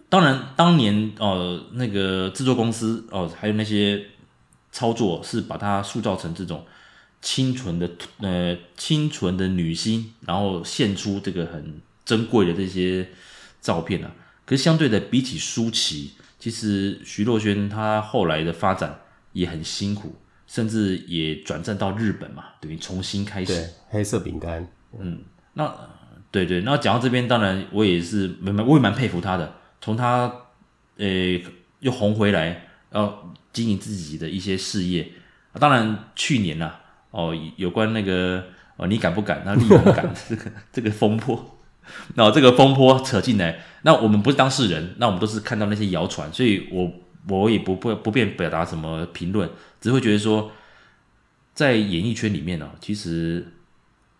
当然当年哦、呃，那个制作公司哦、呃，还有那些操作是把它塑造成这种清纯的呃清纯的女星，然后献出这个很。珍贵的这些照片啊，可是相对的，比起舒淇，其实徐若瑄她后来的发展也很辛苦，甚至也转战到日本嘛，等于重新开始。对，黑色饼干。嗯，那对对，那讲到这边，当然我也是蛮我也蛮佩服她的，从她呃又红回来，要经营自己的一些事业。当然去年呐、啊，哦，有关那个哦，你敢不敢？那力宏敢 [LAUGHS] 这个这个风波。那这个风波扯进来，那我们不是当事人，那我们都是看到那些谣传，所以我我也不不不便表达什么评论，只会觉得说，在演艺圈里面呢，其实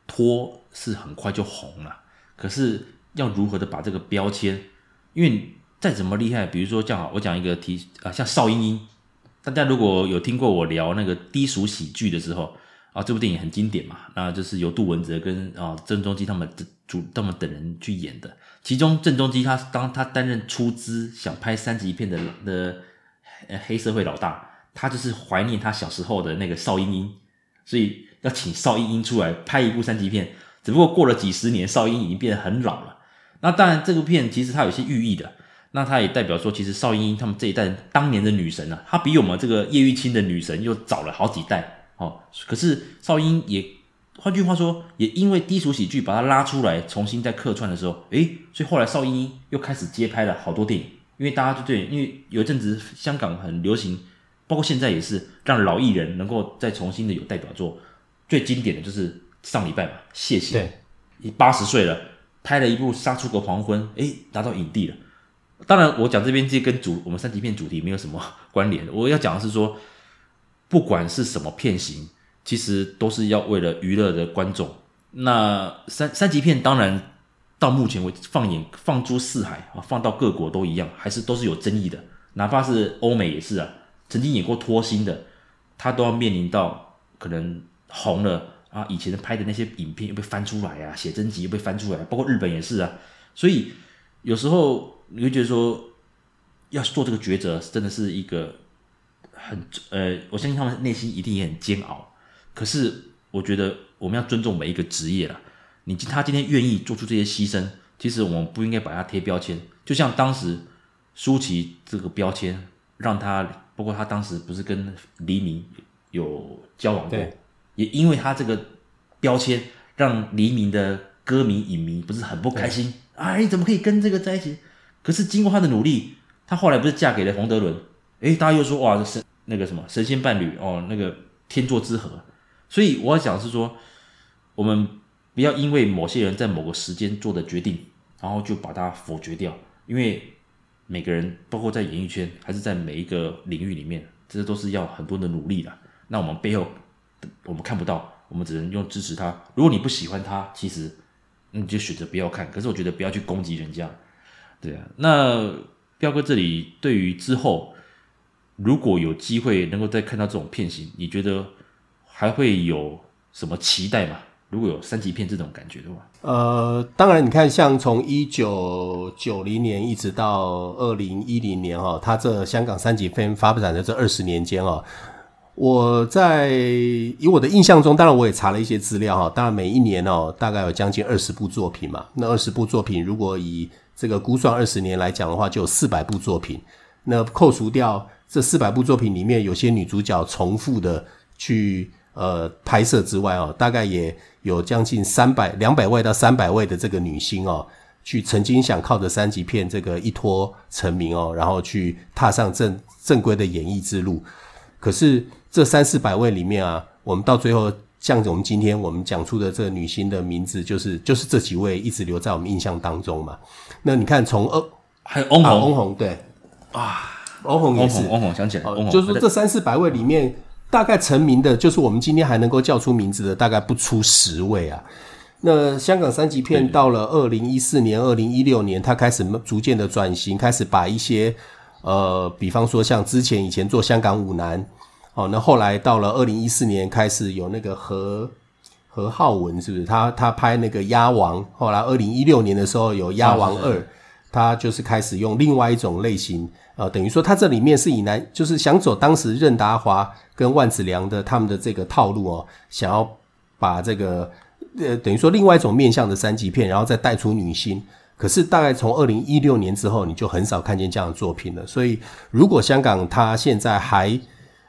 拖是很快就红了，可是要如何的把这个标签，因为再怎么厉害，比如说这样，我讲一个题啊，像邵英英，大家如果有听过我聊那个低俗喜剧的时候。啊，这部电影很经典嘛，那就是由杜汶泽跟啊郑中基他们主他们等人去演的。其中郑中基他当他担任出资想拍三级片的的黑社会老大，他就是怀念他小时候的那个邵英英，所以要请邵英英出来拍一部三级片。只不过过了几十年，邵英英已经变得很老了。那当然，这部片其实它有些寓意的，那它也代表说，其实邵英英他们这一代当年的女神啊，她比我们这个叶玉卿的女神又早了好几代。哦，可是邵英也，换句话说，也因为低俗喜剧把他拉出来，重新再客串的时候，诶，所以后来邵英又开始接拍了好多电影，因为大家就对，因为有一阵子香港很流行，包括现在也是让老艺人能够再重新的有代表作，最经典的就是上礼拜嘛，谢贤，对，你八十岁了，拍了一部《杀出个黄昏》，诶，拿到影帝了。当然，我讲这边这跟主我们三级片主题没有什么 [LAUGHS] 关联，我要讲的是说。不管是什么片型，其实都是要为了娱乐的观众。那三三级片当然到目前为止放眼放诸四海啊，放到各国都一样，还是都是有争议的。哪怕是欧美也是啊，曾经演过脱星的，他都要面临到可能红了啊，以前拍的那些影片又被翻出来啊，写真集又被翻出来，包括日本也是啊。所以有时候你会觉得说，要做这个抉择，真的是一个。很呃，我相信他们内心一定也很煎熬。可是我觉得我们要尊重每一个职业啦。你他今天愿意做出这些牺牲，其实我们不应该把他贴标签。就像当时舒淇这个标签，让他包括他当时不是跟黎明有交往过，也因为他这个标签，让黎明的歌迷影迷不是很不开心啊？你怎么可以跟这个在一起？可是经过他的努力，他后来不是嫁给了冯德伦？诶，大家又说哇，这神那个什么神仙伴侣哦，那个天作之合。所以我要讲的是说，我们不要因为某些人在某个时间做的决定，然后就把它否决掉，因为每个人，包括在演艺圈，还是在每一个领域里面，这都是要很多的努力的。那我们背后我们看不到，我们只能用支持他。如果你不喜欢他，其实你就选择不要看。可是我觉得不要去攻击人家，对啊。那彪哥这里对于之后如果有机会能够再看到这种片型，你觉得还会有什么期待吗？如果有三级片这种感觉的话，呃，当然，你看，像从一九九零年一直到二零一零年哈，它这香港三级片发展的这二十年间哦，我在以我的印象中，当然我也查了一些资料哈，当然每一年哦，大概有将近二十部作品嘛。那二十部作品，如果以这个估算二十年来讲的话，就有四百部作品。那扣除掉这四百部作品里面有些女主角重复的去呃拍摄之外哦，大概也有将近三百两百位到三百位的这个女星哦，去曾经想靠着三级片这个一脱成名哦，然后去踏上正正规的演艺之路。可是这三四百位里面啊，我们到最后像我们今天我们讲出的这个女星的名字，就是就是这几位一直留在我们印象当中嘛。那你看从呃还有翁虹，翁虹对。啊，翁虹也是，翁虹想起来，哦、就是说这三四百位里面，大概成名的，就是我们今天还能够叫出名字的，大概不出十位啊。那香港三级片到了二零一四年、二零一六年，它开始逐渐的转型，开始把一些呃，比方说像之前以前做香港舞男，哦，那后来到了二零一四年开始有那个何何浩文，是不是？他他拍那个鸭王，后来二零一六年的时候有鸭王二。他就是开始用另外一种类型，呃，等于说他这里面是以男，就是想走当时任达华跟万梓良的他们的这个套路哦，想要把这个呃，等于说另外一种面向的三级片，然后再带出女星。可是大概从二零一六年之后，你就很少看见这样的作品了。所以如果香港他现在还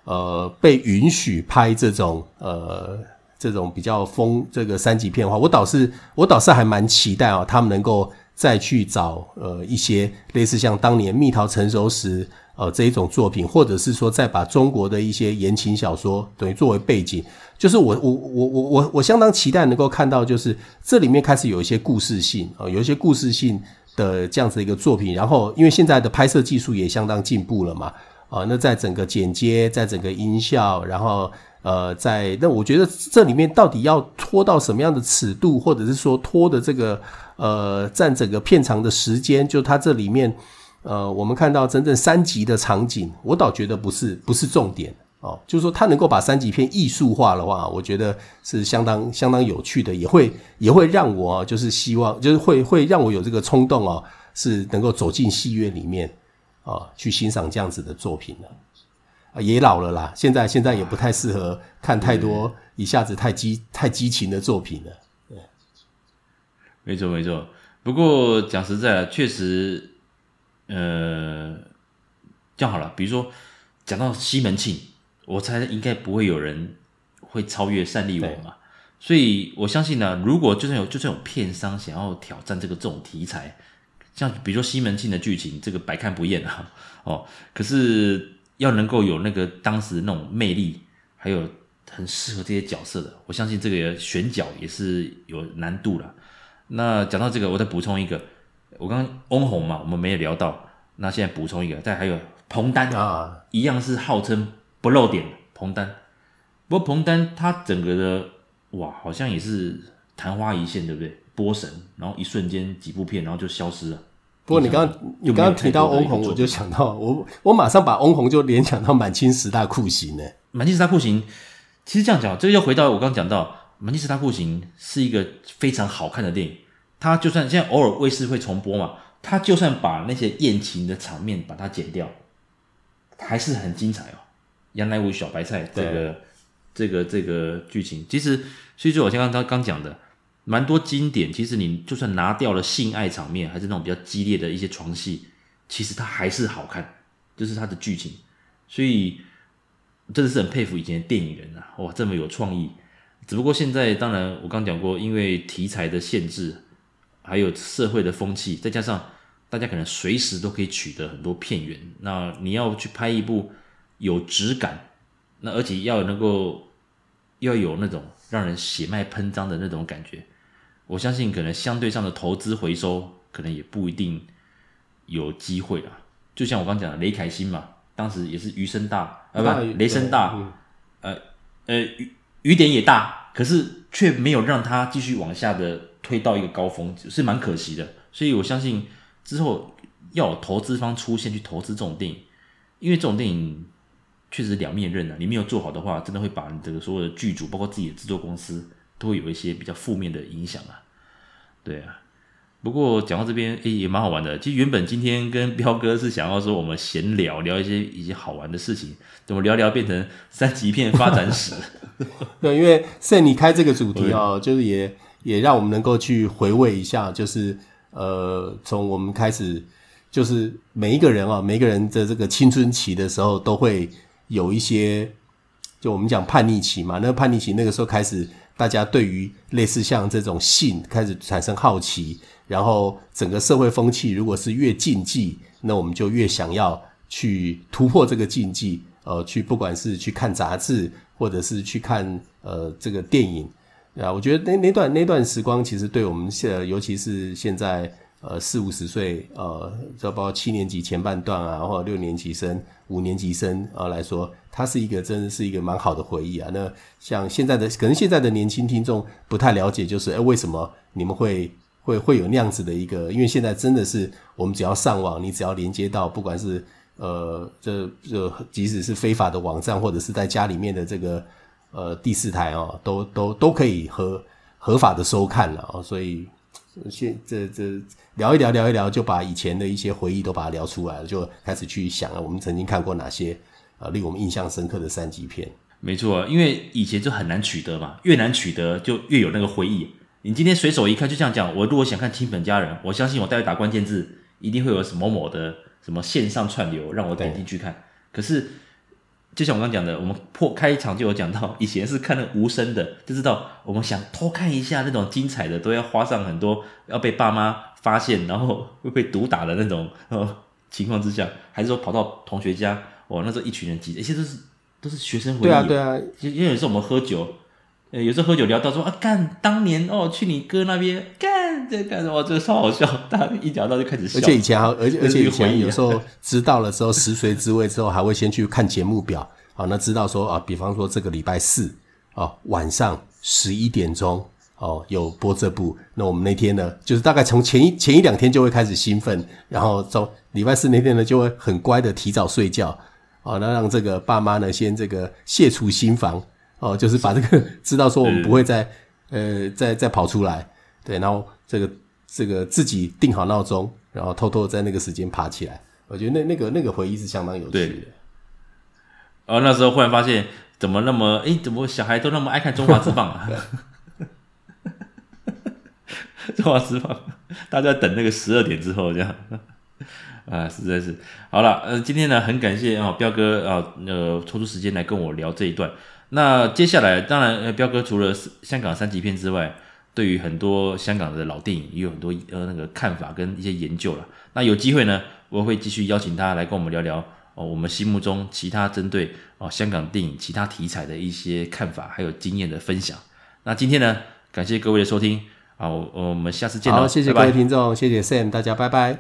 呃被允许拍这种呃这种比较疯这个三级片的话，我倒是我倒是还蛮期待啊、哦，他们能够。再去找呃一些类似像当年蜜桃成熟时呃这一种作品，或者是说再把中国的一些言情小说等于作为背景，就是我我我我我我相当期待能够看到，就是这里面开始有一些故事性啊、呃，有一些故事性的这样子一个作品。然后因为现在的拍摄技术也相当进步了嘛，啊、呃，那在整个剪接，在整个音效，然后呃在那我觉得这里面到底要拖到什么样的尺度，或者是说拖的这个。呃，占整个片长的时间，就它这里面，呃，我们看到真正三级的场景，我倒觉得不是不是重点哦。就是说，它能够把三级片艺术化的话，我觉得是相当相当有趣的，也会也会让我就是希望，就是会会让我有这个冲动哦，是能够走进戏院里面啊、去欣赏这样子的作品的。也老了啦，现在现在也不太适合看太多一下子太激太激情的作品了。对没错没错，不过讲实在的，确实，呃，这样好了。比如说，讲到西门庆，我猜应该不会有人会超越单立文嘛。所以我相信呢，如果就算有就算有片商想要挑战这个这种题材，像比如说西门庆的剧情，这个百看不厌啊。哦，可是要能够有那个当时那种魅力，还有很适合这些角色的，我相信这个选角也是有难度了。那讲到这个，我再补充一个，我刚刚翁虹嘛，我们没有聊到，那现在补充一个，再还有彭丹啊，一样是号称不露点彭丹，不过彭丹他整个的哇，好像也是昙花一现，对不对？波神，然后一瞬间几部片，然后就消失了。不过你刚刚你刚刚提到翁虹，我就想到我我马上把翁虹就联想到满清十大酷刑呢。满清十大酷刑，其实这样讲，这个又回到我刚刚讲到。《满清十大酷刑》是一个非常好看的电影，它就算现在偶尔卫视会重播嘛，它就算把那些艳情的场面把它剪掉，还是很精彩哦。杨乃武小白菜这个这个这个剧情，其实所以说我像刚刚刚讲的，蛮多经典。其实你就算拿掉了性爱场面，还是那种比较激烈的一些床戏，其实它还是好看，就是它的剧情。所以真的是很佩服以前的电影人啊，哇，这么有创意。只不过现在，当然我刚讲过，因为题材的限制，还有社会的风气，再加上大家可能随时都可以取得很多片源。那你要去拍一部有质感，那而且要能够要有那种让人血脉喷张的那种感觉，我相信可能相对上的投资回收可能也不一定有机会啊。就像我刚讲的雷凯欣嘛，当时也是余声大啊，不，雷声大，嗯、呃呃雨雨点也大，可是却没有让他继续往下的推到一个高峰，是蛮可惜的。所以我相信之后要有投资方出现去投资这种电影，因为这种电影确实两面刃啊，你没有做好的话，真的会把你这个所有的剧组，包括自己的制作公司，都会有一些比较负面的影响啊。对啊。不过讲到这边，诶，也蛮好玩的。其实原本今天跟彪哥是想要说我们闲聊聊一些一些好玩的事情，怎么聊聊变成三级片发展史？[LAUGHS] 对，因为 Sam 你开这个主题哦，就是也也让我们能够去回味一下，就是呃，从我们开始，就是每一个人啊，每一个人的这个青春期的时候，都会有一些，就我们讲叛逆期嘛。那个叛逆期那个时候开始，大家对于类似像这种性开始产生好奇。然后整个社会风气如果是越禁忌，那我们就越想要去突破这个禁忌，呃，去不管是去看杂志，或者是去看呃这个电影啊，我觉得那那段那段时光，其实对我们现尤其是现在呃四五十岁呃，就包括七年级前半段啊，或者六年级生、五年级生啊来说，它是一个真的是一个蛮好的回忆啊。那像现在的可能现在的年轻听众不太了解，就是哎为什么你们会？会会有那样子的一个，因为现在真的是我们只要上网，你只要连接到，不管是呃这这即使是非法的网站，或者是在家里面的这个呃第四台哦，都都都可以合合法的收看了哦。所以现这这聊一聊聊一聊，就把以前的一些回忆都把它聊出来了，就开始去想了，我们曾经看过哪些啊令我们印象深刻的三级片。没错，因为以前就很难取得嘛，越难取得就越有那个回忆。你今天随手一看，就这样讲。我如果想看《亲本家人》，我相信我待会打关键字，一定会有什么某某的什么线上串流让我点进去看。可是，就像我刚讲的，我们破开场就有讲到，以前是看那无声的，就知道我们想偷看一下那种精彩的，都要花上很多，要被爸妈发现，然后会被毒打的那种 [LAUGHS] 情况之下，还是说跑到同学家，哇，那时候一群人挤，一些都是都是学生回忆。对啊，对啊，因为有时候我们喝酒。呃，有时候喝酒聊到说啊，干当年哦，去你哥那边干这干什么？这个超好笑，大家一讲到就开始笑。而且以前还，而且而且以前有时候知道了之后，食髓知味之后，还会先去看节目表，好，那知道说啊，比方说这个礼拜四啊晚上十一点钟哦有播这部，那我们那天呢，就是大概从前一前一两天就会开始兴奋，然后从礼拜四那天呢就会很乖的提早睡觉，哦，那让这个爸妈呢先这个卸除心防。哦，就是把这个 [LAUGHS] 知道说我们不会再呃再再跑出来，对，然后这个这个自己定好闹钟，然后偷偷在那个时间爬起来。我觉得那那个那个回忆是相当有趣的。对。哦，那时候忽然发现怎么那么诶，怎么小孩都那么爱看中华之棒啊？[LAUGHS] 中华之棒，大家等那个十二点之后这样 [LAUGHS] 啊，实在是好了。呃，今天呢很感谢啊，彪哥啊，呃，抽出时间来跟我聊这一段。那接下来，当然，彪哥除了香港三级片之外，对于很多香港的老电影也有很多呃那个看法跟一些研究了。那有机会呢，我会继续邀请他来跟我们聊聊哦，我们心目中其他针对哦香港电影其他题材的一些看法还有经验的分享。那今天呢，感谢各位的收听啊，我我们下次见喽，好，谢谢各位听众，拜拜谢谢 Sam，大家拜拜。